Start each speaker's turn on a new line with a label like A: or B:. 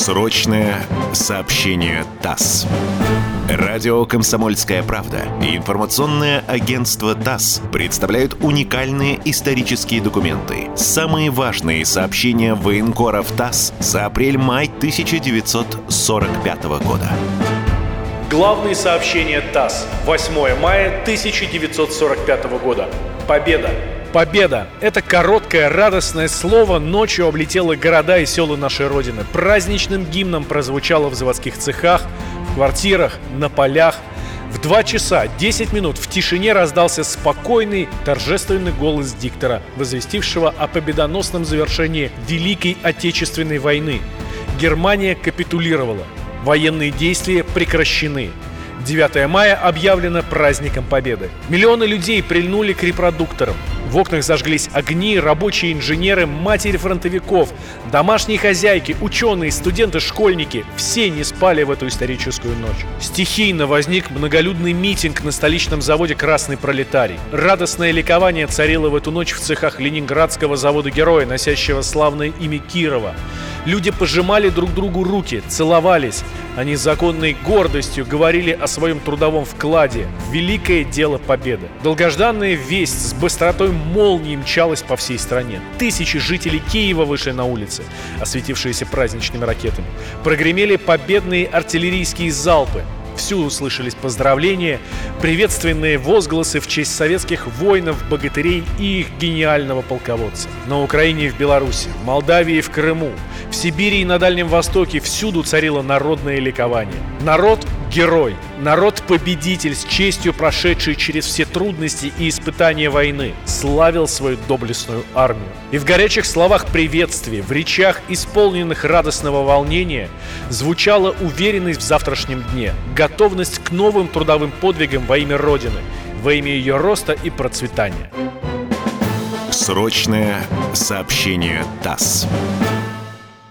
A: Срочное сообщение ТАСС. Радио «Комсомольская правда» и информационное агентство ТАСС представляют уникальные исторические документы. Самые важные сообщения военкоров ТАСС за апрель-май 1945 года.
B: Главные сообщения ТАСС. 8 мая 1945 года. Победа! Победа! Это короткое радостное слово ночью облетело города и села нашей Родины. Праздничным гимном прозвучало в заводских цехах, в квартирах, на полях. В 2 часа 10 минут в тишине раздался спокойный, торжественный голос диктора, возвестившего о победоносном завершении Великой Отечественной войны. Германия капитулировала. Военные действия прекращены. 9 мая объявлено праздником Победы. Миллионы людей прильнули к репродукторам. В окнах зажглись огни, рабочие инженеры, матери фронтовиков, домашние хозяйки, ученые, студенты, школьники. Все не спали в эту историческую ночь. Стихийно возник многолюдный митинг на столичном заводе «Красный пролетарий». Радостное ликование царило в эту ночь в цехах Ленинградского завода-героя, носящего славное имя Кирова. Люди пожимали друг другу руки, целовались. Они с законной гордостью говорили о своем трудовом вкладе великое дело победы. Долгожданная весть с быстротой молнии мчалась по всей стране. Тысячи жителей Киева вышли на улицы, осветившиеся праздничными ракетами. Прогремели победные артиллерийские залпы. Всюду слышались поздравления, приветственные возгласы в честь советских воинов, богатырей и их гениального полководца. На Украине и в Беларуси, в Молдавии и в Крыму, в Сибири и на Дальнем Востоке всюду царило народное ликование. Народ – герой, народ-победитель с честью прошедший через все трудности и испытания войны, славил свою доблестную армию. И в горячих словах приветствия, в речах, исполненных радостного волнения, звучала уверенность в завтрашнем дне, готовность к новым трудовым подвигам во имя Родины, во имя ее роста и процветания.
A: Срочное сообщение ТАСС.